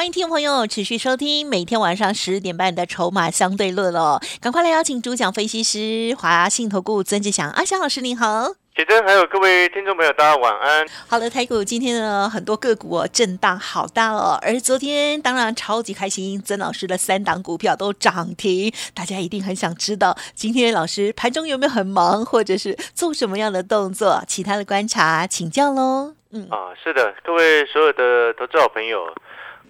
欢迎听众朋友持续收听每天晚上十点半的《筹码相对论》哦，赶快来邀请主讲分析师华信投顾曾志祥阿祥老师，您好。铁珍，还有各位听众朋友，大家晚安。好的，台股今天呢，很多个股哦，震荡好大哦。而昨天当然超级开心，曾老师的三档股票都涨停，大家一定很想知道，今天老师盘中有没有很忙，或者是做什么样的动作？其他的观察请教喽。嗯啊，是的，各位所有的投资好朋友，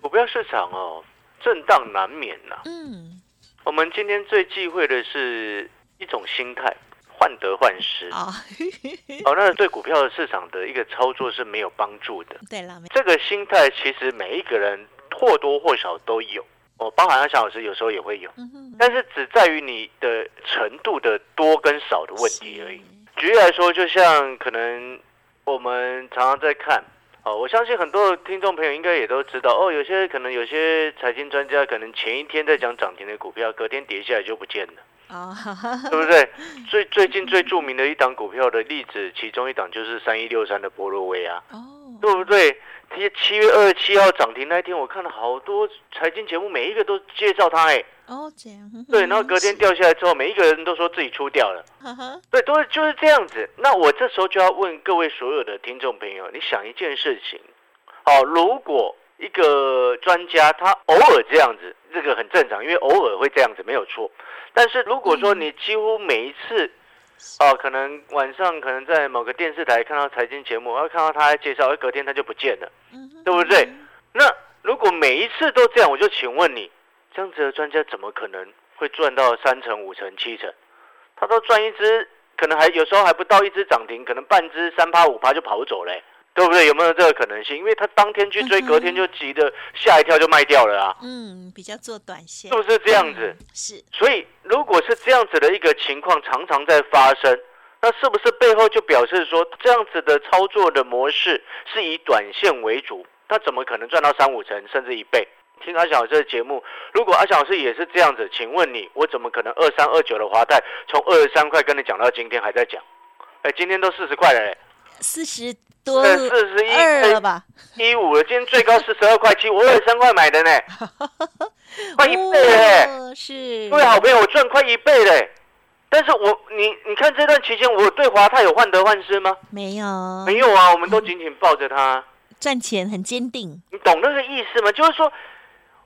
股票市场哦，震荡难免呐。嗯，我们今天最忌讳的是一种心态。患得患失啊！哦，那对股票市场的一个操作是没有帮助的。对了，这个心态其实每一个人或多或少都有哦，包含小老师有时候也会有，但是只在于你的程度的多跟少的问题而已。举例来说，就像可能我们常常在看哦，我相信很多听众朋友应该也都知道哦，有些可能有些财经专家可能前一天在讲涨停的股票，隔天跌下来就不见了。啊，对不对？最最近最著名的一档股票的例子，其中一档就是三一六三的波罗威啊，哦，对不对？七七月二十七号涨停那一天，我看了好多财经节目，每一个都介绍它，哎，哦，这样，对，然后隔天掉下来之后，每一个人都说自己出掉了，对，都是就是这样子。那我这时候就要问各位所有的听众朋友，你想一件事情，好，如果一个专家他偶尔这样子，这个很正常，因为偶尔会这样子，没有错。但是如果说你几乎每一次，哦，可能晚上可能在某个电视台看到财经节目，然后看到他在介绍，而隔天他就不见了，对不对？那如果每一次都这样，我就请问你，这样子的专家怎么可能会赚到三成、五成、七成？他都赚一只，可能还有时候还不到一只涨停，可能半只三趴五趴就跑走嘞。对不对？有没有这个可能性？因为他当天去追，隔天就急的吓一跳就卖掉了啊。嗯，比较做短线，是不是这样子？是。所以如果是这样子的一个情况常常在发生，那是不是背后就表示说这样子的操作的模式是以短线为主？那怎么可能赚到三五成甚至一倍？听阿小老师的节目，如果阿小老师也是这样子，请问你，我怎么可能二三二九的华泰从二十三块跟你讲到今天还在讲？哎，今天都四十块了，四十。多四十一了吧？一五了，今天最高四十二块七，我二三块买的呢，快一倍嘞！是，各位好朋友，我赚快一倍嘞。但是我你你看这段期间，我对华泰有患得患失吗？没有，没有啊，我们都紧紧抱着它，赚钱很坚定。你懂那个意思吗？就是说，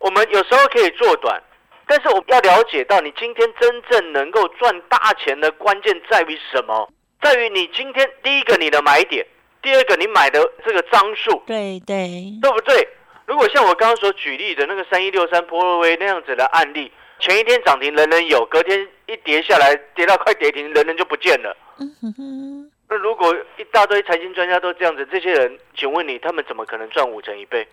我们有时候可以做短，但是我们要了解到，你今天真正能够赚大钱的关键在于什么？在于你今天第一个你的买点。第二个，你买的这个张数，对对，对不对？如果像我刚刚所举例的那个三一六三波罗威那样子的案例，前一天涨停人人有，隔天一跌下来，跌到快跌停，人人就不见了。嗯哼哼。那如果一大堆财经专家都这样子，这些人，请问你，他们怎么可能赚五成一倍？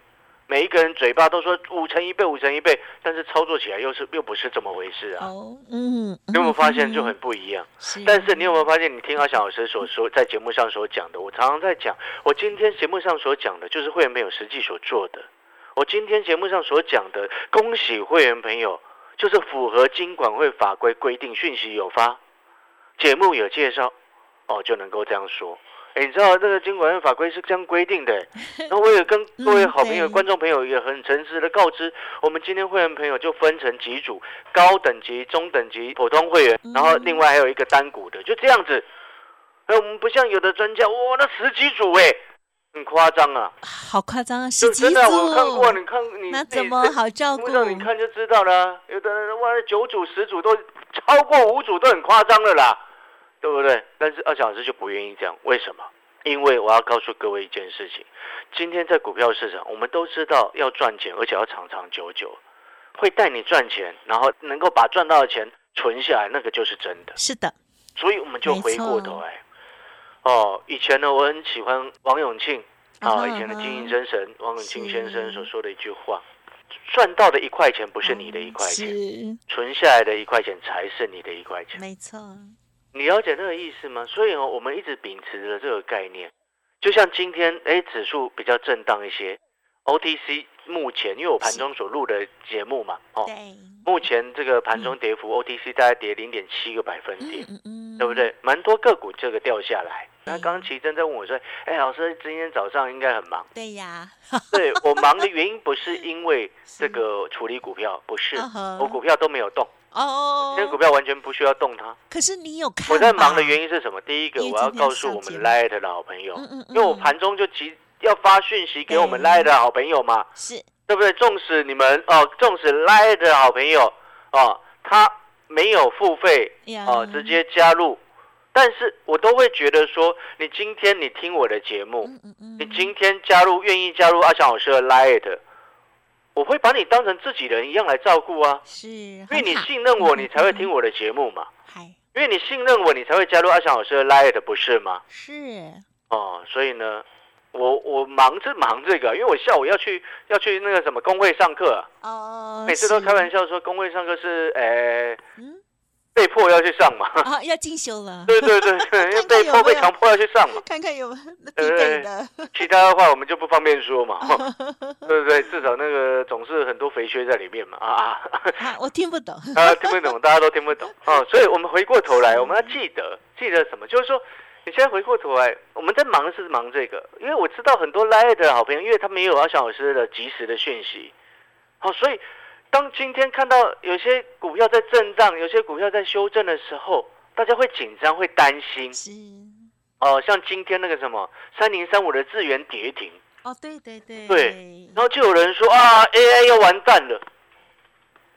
每一个人嘴巴都说五成一倍，五成一倍，但是操作起来又是又不是这么回事啊！哦，嗯，你有没有发现就很不一样？但是你有没有发现，你听阿翔老师所说在节目上所讲的，我常常在讲，我今天节目上所讲的，就是会员朋友实际所做的。我今天节目上所讲的，恭喜会员朋友，就是符合金管会法规规定，讯息有发，节目有介绍，哦，就能够这样说。哎，你知道这个监管法规是这样规定的。那我也跟各位好朋友、观众朋友也很诚实的告知，我们今天会员朋友就分成几组：高等级、中等级、普通会员，然后另外还有一个单股的，就这样子。哎，我们不像有的专家，哇，那十几组哎，很夸张啊！好夸张啊，十几组。真的，我看过，你看你那怎么好照顾？你看就知道了。有的人哇，九组、十组都超过五组都很夸张的啦。对不对？但是二小时就不愿意这样，为什么？因为我要告诉各位一件事情：今天在股票市场，我们都知道要赚钱，而且要长长久久，会带你赚钱，然后能够把赚到的钱存下来，那个就是真的。是的。所以我们就回过头来，哦，以前呢，我很喜欢王永庆啊，以前的经营真神王永庆先生所说的一句话：赚到的一块钱不是你的一块钱，存下来的一块钱才是你的一块钱。没错。你了解那个意思吗？所以哦，我们一直秉持着这个概念，就像今天哎，指数比较震荡一些，OTC 目前因为我盘中所录的节目嘛，哦，目前这个盘中跌幅，OTC 大概跌零点七个百分点，嗯嗯，对不？对？蛮多个股这个掉下来。那对刚刚奇珍在问我说，哎，老师今天早上应该很忙。对呀，对我忙的原因不是因为这个处理股票，不是 我股票都没有动，哦今天股票完全不需要动它。可是你有看？我在忙的原因是什么？第一个，我要告诉我们上节目 Light 的好朋友嗯嗯，因为我嗯盘中就急要发讯息给我们 Light 的好朋友嘛，是对不对？纵使你们哦，纵使 Light 的好朋友哦，他没有付费哦，直接加入，但是我都会觉得说，你今天你听我的节目，你今天加入，愿意加入阿翔老师的 Light，我会把你当成自己人一样来照顾啊，是，因因为你信任我，你才会听我的节目嘛。嗨，因为你信任我，你才会加入阿翔老师的 Light，不是吗？是。哦，所以呢，我我忙着忙这个，因为我下午要去要去那个什么工会上课啊、哦，每次都开玩笑说工会上课是诶嗯被迫要去上嘛。啊，要进修了，对对对对，因为被迫被强迫要去上嘛。看看有没有必对备的，其他的话我们就不方便说嘛，对不对？至少那个总是很多肥缺在里面嘛啊啊。啊，我听不懂，啊，听不懂，大家都听不懂哦。所以，我们回过头来，我们要记得，记得什么？就是说，你现在回过头来，我们在忙是忙这个，因为我知道很多 Line 的好朋友，因为他没有阿翔老师的及时的讯息，好、所以当今天看到有些股票在震荡，有些股票在修正的时候，大家会紧张，会担心是哦。像今天那个什么三零三五的智源跌停，哦，对对对对然后就有人说啊，AI 要完蛋了，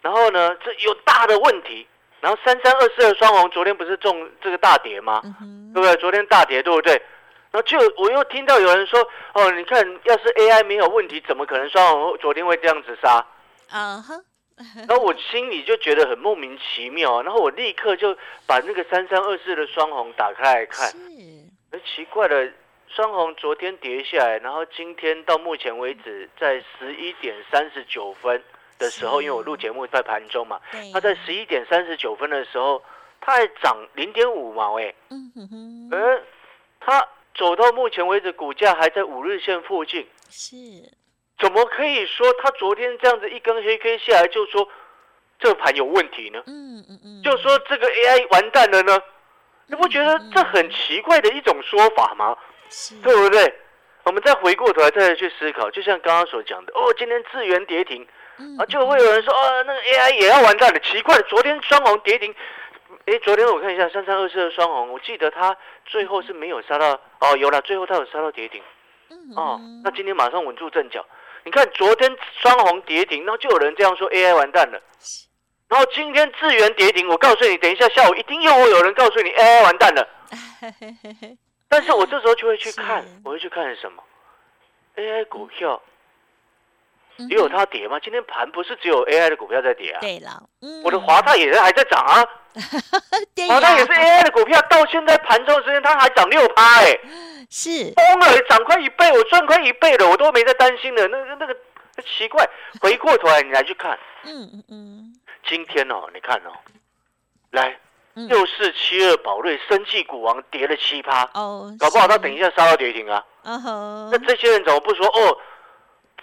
然后呢，这有大的问题。然后三三二四的双红昨天不是中这个大跌吗？嗯哼，对不对？昨天大跌，对不对？然后就我又听到有人说，哦，你看，要是 AI 没有问题，怎么可能双红昨天会这样子杀？啊哈，然后 我心里就觉得很莫名其妙，然后我立刻就把那个三三二四的双红打开来看，是。而奇怪的，双红昨天跌下来，然后今天到目前为止，在十一点三十九分的时候，因为我录节目在盘中嘛，对，它在十一点三十九分的时候，它还涨零点五毛，哎，嗯哼哼，而它走到目前为止，股价还在五日线附近，是怎么可以说他昨天这样子一根黑 K 下来就说这个盘有问题呢？嗯嗯嗯，就说这个 AI 完蛋了呢？你不觉得这很奇怪的一种说法吗？是对不对？我们再回过头来再去思考，就像刚刚所讲的，哦，今天智源跌停嗯啊，就会有人说，哦，那个 AI 也要完蛋了。奇怪，昨天双红跌停，哎，昨天我看一下三三二四的双红，我记得它最后是没有杀到，哦，有了，最后它有杀到跌停，嗯哦，那今天马上稳住阵脚。你看昨天双红跌停，然后就有人这样说 AI 完蛋了。然后今天智源跌停，我告诉你，等一下下午一定又会有人告诉你 AI 完蛋了。但是我这时候就会去看，我会去看什么？AI 股票嗯也有哼它跌吗？今天盘不是只有 AI 的股票在跌啊？对了，嗯。我的华泰也是还在涨啊，对华泰也是 AI 的股票，到现在盘中的时间它还涨六趴，哎，是。疯了，涨快一倍，我赚快一倍了，我都没在担心的。那个那个奇怪，回过头来你来去看，嗯 嗯。嗯今天哦，你看哦，来嗯。六四七二宝瑞生技股王跌了七趴，哦，搞不好它等一下杀到跌停啊。嗯哼那这些人怎么不说哦？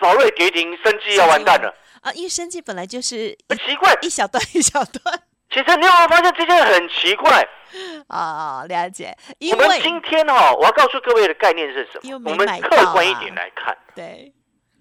宝瑞跌停，生计要完蛋了。啊，因为生计本来就是很奇怪，一小段一小段其实你有没有发现这件事很奇怪？啊，了解，因我们为今天哈、我要告诉各位的概念是什么？我们客观一点来看，对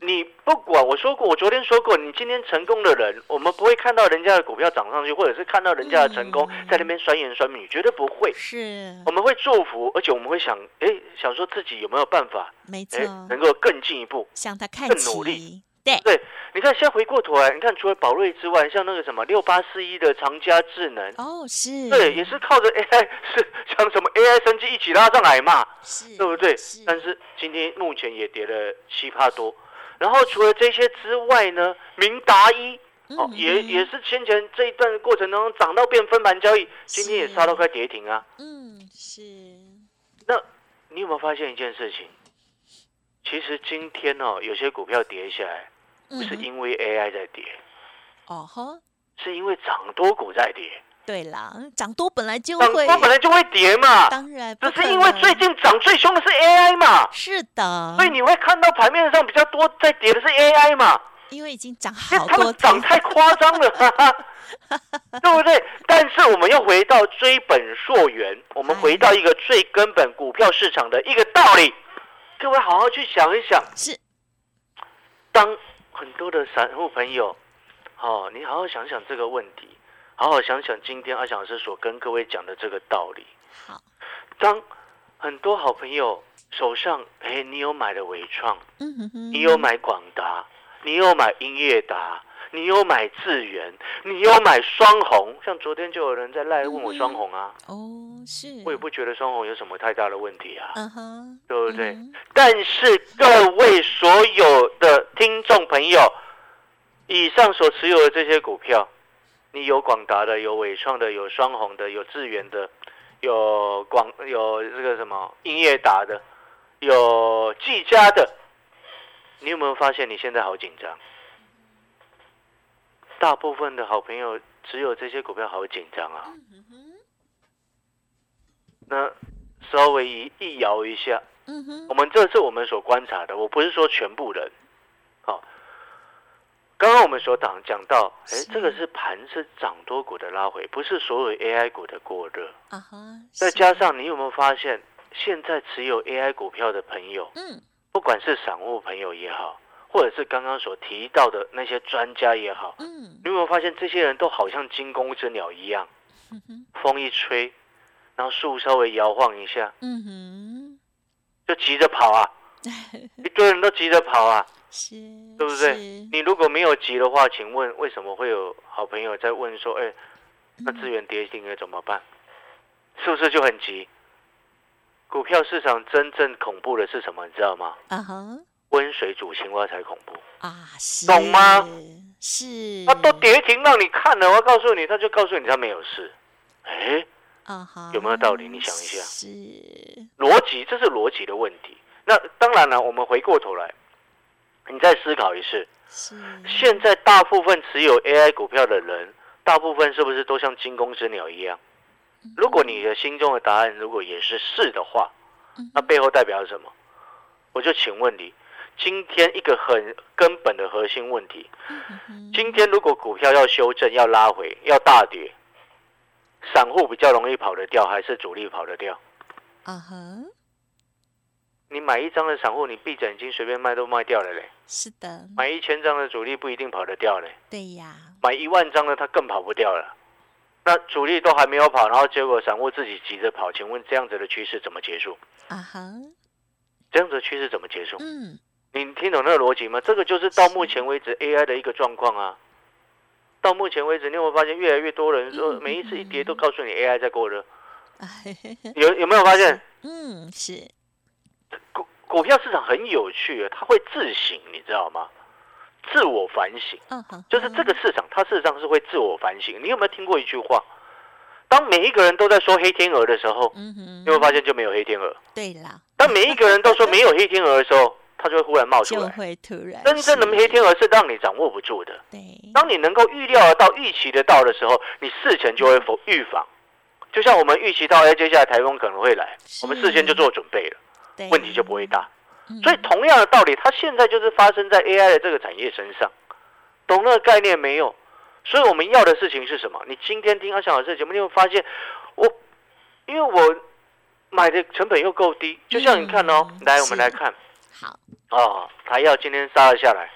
你不管我说过，我昨天说过，你今天成功的人，我们不会看到人家的股票涨上去，或者是看到人家的成功嗯在那边酸言酸语，绝对不会。是我们会祝福，而且我们会想，哎，想说自己有没有办法，没错哎，，能够更进一步。向他看更努力，对对，你看，现在回过头来，你看，除了宝瑞之外，像那个什么六八四一的长佳智能，哦是，对，也是靠着 AI 是像什么 AI 升级一起拉上来嘛，是，对不对是？但是今天目前也跌了七趴多。然后除了这些之外呢，明达一哦嗯也嗯也是先前这一段过程当中涨到变分盘交易，今天也是杀到快跌停啊。嗯是，那你有没有发现一件事情？其实今天哦，有些股票跌下来，不是因为 AI 在跌，哦吼，是因为涨多股在跌。对啦，涨多本来就涨会，多本来就会跌嘛，当然不是因为最近涨最凶的是 AI 嘛，是的，所以你会看到盘面上比较多在跌的是 AI 嘛，因为已经涨他好多涨太夸张了，对不对？但是我们要回到追本溯源，我们回到一个最根本股票市场的一个道理，各位好好去想一想，是。当很多的散户朋友，哦，你好好想想这个问题，好好想想今天阿翔老师所跟各位讲的这个道理。好，当很多好朋友手上，哎，你有买的伟创，嗯哼哼，你有买广达，你有买音乐达，你有买智源，你有买双红。像昨天就有人在赖问我双红啊，哦，是，我也不觉得双红有什么太大的问题啊，嗯哼，对不对？嗯但是各位所有的听众朋友，以上所持有的这些股票，你有广达的，有伟创的，有双红的，有智源的，有广有这个什么英业达的，有技嘉的，你有没有发现你现在好紧张？大部分的好朋友只有这些股票好紧张啊。那稍微一一摇一下，我们这是我们所观察的，我不是说全部人。好、刚刚我们所讲讲到，哎是，这个是盘是涨多股的拉回，不是所有 AI 股的过热。啊哈，再加，上你有没有发现，现在持有 AI 股票的朋友，嗯，不管是散户朋友也好，或者是刚刚所提到的那些专家也好，嗯，你有没有发现这些人都好像惊弓之鸟一样，嗯，风一吹，然后树稍微摇晃一下，嗯哼，就急着跑啊，一堆人都急着跑啊。是，对不对是？你如果没有急的话，请问为什么会有好朋友在问说，哎，那资源跌停了怎么办？是不是就很急？股票市场真正恐怖的是什么？你知道吗？啊哈，温水煮青蛙才恐怖。啊，是，懂吗？是，他都跌停让你看了，我告诉你，他就告诉你他没有事。哎，啊哈，有没有道理你想一下是，逻辑这是逻辑的问题。那当然了，我们回过头来，你再思考一次，是，现在大部分持有 AI 股票的人，大部分是不是都像惊弓之鸟一样？如果你的心中的答案如果也是是的话，那背后代表什么？我就请问你，今天一个很根本的核心问题，嗯今天如果股票要修正、要拉回、要大跌，散户比较容易跑得掉，还是主力跑得掉？啊哈，你买一张的散户，你闭着眼睛随便卖都卖掉了嘞；是的，买一千张的主力不一定跑得掉嘞。对呀，买一万张的，他更跑不掉了。那主力都还没有跑，然后结果散户自己急着跑，请问这样子的趋势怎么结束？啊哈，这样子的趋势怎么结束？嗯，你听懂那个逻辑吗？这个就是到目前为止 AI 的一个状况啊。到目前为止，你有没有发现越来越多人说，嗯每一次一跌都告诉你 AI 在过热？有有没有发现？嗯，是，股股票市场很有趣，它会自省，你知道吗？自我反省。就是这个市场，它事实上是会自我反省。你有没有听过一句话？当每一个人都在说黑天鹅的时候，嗯哼，你会发现就没有黑天鹅；对啦，当每一个人都说没有黑天鹅的时候，它就会忽然冒出就来。会突然真正的黑天鹅是让你掌握不住的。对，当你能够预料得到、预期得到的时候，你事前就会否预防。就像我们预期到，哎，接下来台风可能会来，我们事先就做准备了，对问题就不会大。嗯。所以同样的道理，它现在就是发生在 AI 的这个产业身上，懂那个概念没有？所以我们要的事情是什么？你今天听阿翔老师的节目，你会发现，我因为我买的成本又够低，就像你看哦，嗯来我们是来看。好。哦，台药今天杀了下来，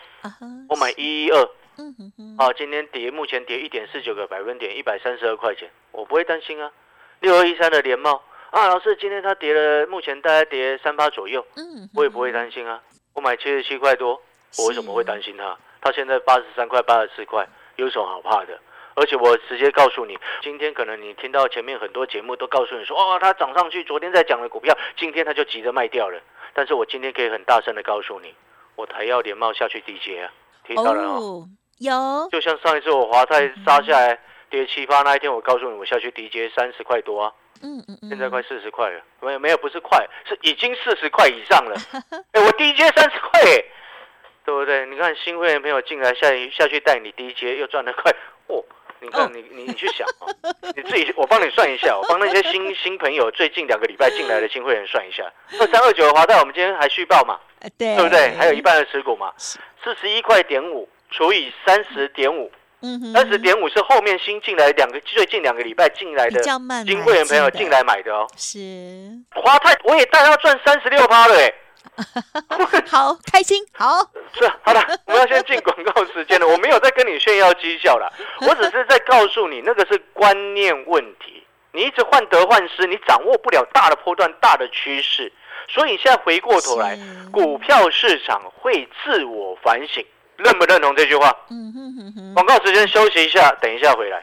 我买一一二，嗯哼哼，啊，今天跌，目前跌一点四九个百分点，一百三十二块钱，我不会担心啊。六二一三的联茂啊，老师今天它跌了，目前大概跌三八左右，嗯，我也不会担心啊。我买七十七块多，我为什么会担心它？它现在八十三块、八十四块，有什么好怕的？而且我直接告诉你，今天可能你听到前面很多节目都告诉你说，哦，它涨上去，昨天在讲的股票，今天它就急着卖掉了。但是我今天可以很大声的告诉你，我台要连帽下去低阶啊，听到了哦。哦，有，就像上一次我华泰杀下来跌七八那一天，我告诉你我下去低接三十块多啊，嗯嗯嗯，现在快四十块了，没有没有不是快，是已经四十块以上了。哎、我低阶三十块，哎对不对？你看新会员朋友进来下下去带你低阶又赚了快，哦，你看你你你去想哦，你自己我帮你算一下，我帮那些新新朋友最近两个礼拜进来的新会员算一下，二三二九的华泰，我们今天还续报嘛，对不对？还有一半的持股嘛，四十一块点五除以三十点五，嗯哼三十点五是后面新进来两个最近两个礼拜进来的较慢买新会员朋友进来买的哦。是华泰我也带他赚三十六趴了哎。好开心，好 是好了，我们要先进广告时间了。我没有在跟你炫耀绩效了，我只是在告诉你，那个是观念问题。你一直患得患失，你掌握不了大的波段、大的趋势，所以你现在回过头来，股票市场会自我反省。认不认同这句话？嗯哼哼哼。广告时间休息一下，等一下回来。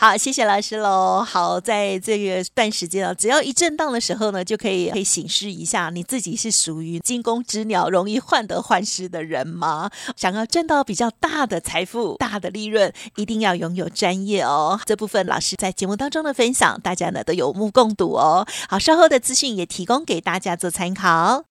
好，谢谢老师喽。好，在这个段时间啊，只要一震荡的时候呢，就可以可以醒示一下，你自己是属于惊弓之鸟、容易患得患失的人吗？想要赚到比较大的财富、大的利润，一定要拥有专业哦。这部分老师在节目当中的分享，大家呢都有目共睹哦。好，稍后的资讯也提供给大家做参考。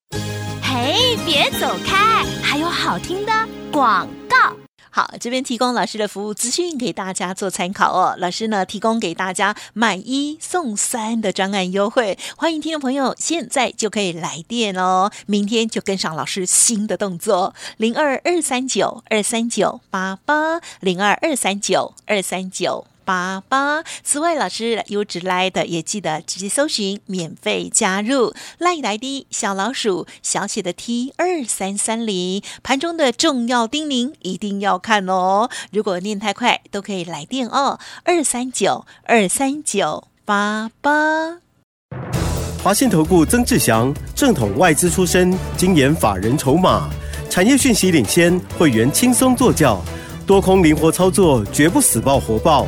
嘿，别走开，还有好听的广告。好，这边提供老师的服务资讯给大家做参考哦。老师呢提供给大家买一送三的专案优惠，欢迎听众朋友现在就可以来电哦，明天就跟上老师新的动作，零二二三九二三九八八零二二三九二三九。八八。此外，老师优质来的也记得直接搜寻免费加入 Line ID 小老鼠小写的 T 二三三零。盘中的重要叮咛一定要看哦，如果念太快都可以来电哦，二三九二三九八八。华信投顾曾志祥，正统外资出身，精研法人筹码，产业讯息领先，会员轻松做教，多空灵活操作，绝不死爆活爆，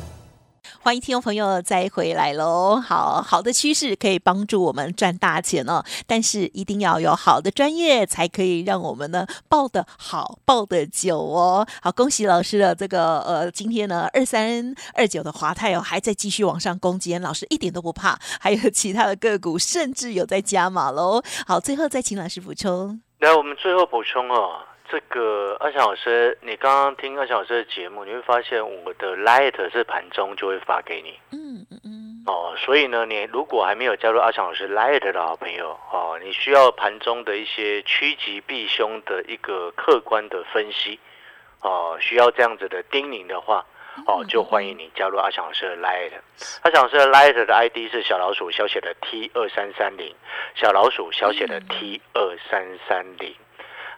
欢迎听众朋友再回来喽！好好的趋势可以帮助我们赚大钱哦，但是一定要有好的专业，才可以让我们呢抱得好，抱得久哦。好，恭喜老师的这个呃，今天呢二三二九的华泰哦还在继续往上攻坚，老师一点都不怕，还有其他的个股甚至有在加码喽。好，最后再请老师补充。来，我们最后补充哦，这个阿翔老师，你刚刚听阿翔老师的节目，你会发现我的 Light 是盘中就会发给你嗯嗯嗯，哦，所以呢，你如果还没有加入阿翔老师 Light 的好朋友哦，你需要盘中的一些趋吉避凶的一个客观的分析哦，需要这样子的叮咛的话。哦，就欢迎你加入阿翔老师的 Light。阿翔老师的 Light 的 ID 是小老鼠小写的 T 二三三零，小老鼠小写的 T 二三三零。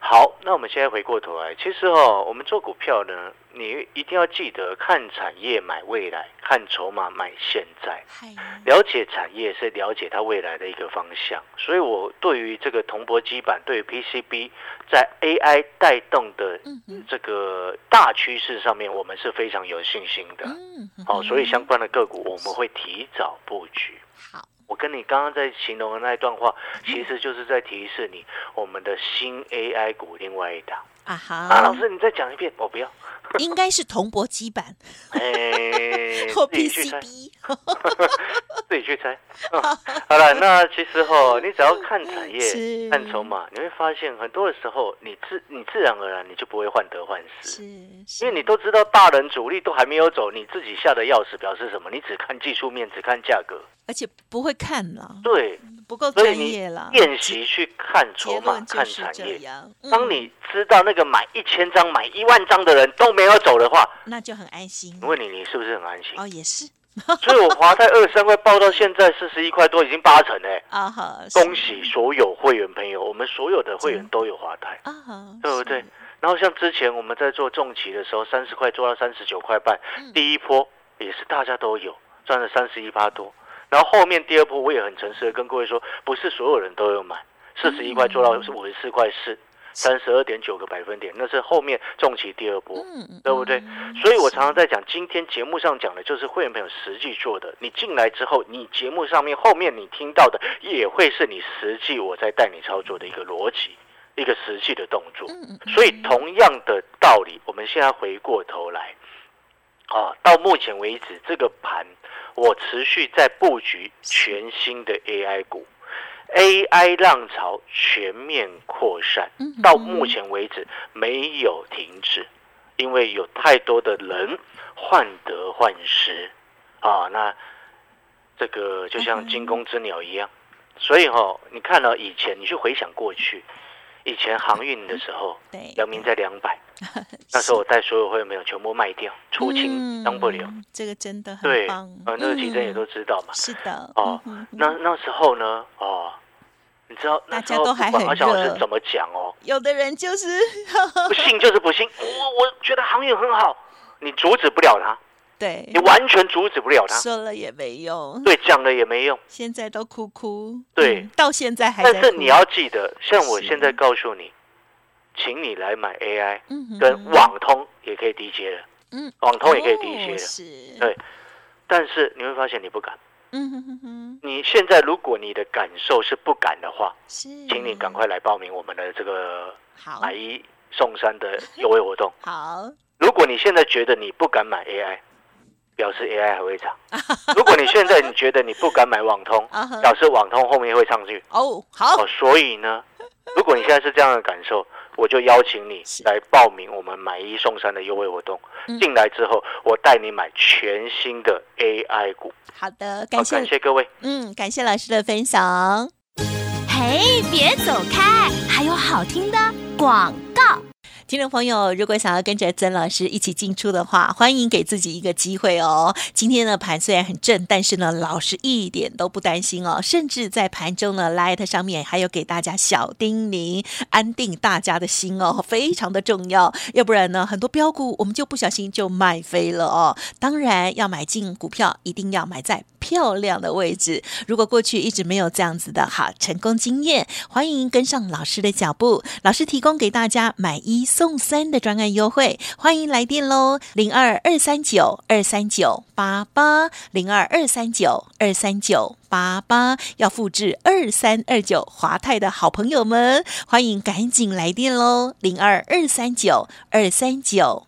好，那我们现在回过头来，其实哦，我们做股票呢，你一定要记得看产业买未来，看筹码买现在。嗨，了解产业是了解它未来的一个方向，所以我对于这个铜箔基板，对于 PCB 在 AI 带动的这个大趋势上面，我们是非常有信心的。嗯，好、所以相关的个股我们会提早布局。好，我跟你刚刚在形容的那一段话，其实就是在提示你我们的新 AI 股另外一档。啊哈，啊，老师你再讲一遍，我不要。应该是铜箔基板哎，或自己去猜。PCB。自己去猜。嗯好了，那其实哈，你只要看产是业、看筹码，你会发现很多的时候，你自你自然而然你就不会患得患失，是，因为你都知道大人主力都还没有走，你自己下的钥匙表示什么？你只看技术面，只看价格，而且不会看了，对，不够专所以你业了。练习去看筹结码、看产业。嗯当你知道那个买一千张、买一万张的人都没有走的话，那就很安心。我问你，你是不是很安心？哦，也是所以我 华泰二三块报到现在四十一块多，已经八成嘞。啊哈，恭喜所有会员朋友，我们所有的会员都有华泰，啊哈，对不对？？然后像之前我们在做重旗的时候，三十块做到三十九块半，嗯第一波也是大家都有赚了三十一趴多。然后后面第二波我也很诚实的跟各位说，不是所有人都有买，四十一块做到是五十四块四，三十二点九个百分点，那是后面重旗第二波。嗯，对不对嗯所以我常常在讲，今天节目上讲的就是会员朋友实际做的。你进来之后，你节目上面后面你听到的，也会是你实际我在带你操作的一个逻辑。一个实际的动作。嗯所以同样的道理，我们现在回过头来，啊，到目前为止这个盘，我持续在布局全新的 AI 股，AI 浪潮全面扩散嗯，到目前为止没有停止，因为有太多的人患得患失。啊，那这个就像惊弓之鸟一样，所以哈、你看了以前，你去回想过去，以前航运的时候，对，阳明在两百，那时候我带所有会员朋友全部卖掉，出清当不了。嗯这个真的很对，棒，呃，那个奇珍也都嗯知道嘛。是的。哦那那时候呢，哦，你知道那时候大家都还不管很热阿翔老师怎么讲哦，有的人就是。不信就是不信。我我觉得航运很好，你阻止不了他，对。你完全阻止不了他。说了也没用，对，讲了也没用。现在都哭哭，对。嗯到现在还在，但是你要记得，像我是。现在告诉你，请你来买 AI，嗯跟网通也可以低阶了，嗯。网通也可以低阶了。哦是，对。但是你会发现你不敢。嗯哼哼哼，你现在如果你的感受是不敢的话，是，请你赶快来报名我们的这个好。买一送三的优惠活动。好，如果你现在觉得你不敢买 AI，表示 AI 还会涨；如果你现在你觉得你不敢买网通表示网通后面会上去。哦，好哦，，所以呢，如果你现在是这样的感受，我就邀请你是来报名我们买一送三的优惠活动。嗯进来之后，我带你买全新的 AI 股。好的，感谢感谢各位。嗯，感谢老师的分享。嘿，别走开，还有好听的广告。听众朋友，如果想要跟着曾老师一起进出的话，欢迎给自己一个机会哦。今天的盘虽然很正，但是呢，老师一点都不担心哦，甚至在盘中呢，Light 上面还有给大家小叮咛，安定大家的心哦，非常的重要。要不然呢，很多标股我们就不小心就卖飞了哦。当然，要买进股票，一定要买在漂亮的位置。如果过去一直没有这样子的好成功经验，欢迎跟上老师的脚步。老师提供给大家买一送送三的专案优惠，欢迎来电喽，零二二三九二三九八八零二二三九二三九八八，要复制二三二九华泰的好朋友们，欢迎赶紧来电喽，零二二三九二三九